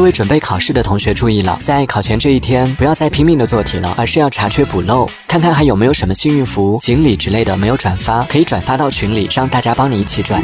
各位准备考试的同学注意了在考前这一天不要再拼命的做题了而是要查缺补漏看看还有没有什么幸运符锦鲤之类的没有转发可以转发到群里让大家帮你一起转。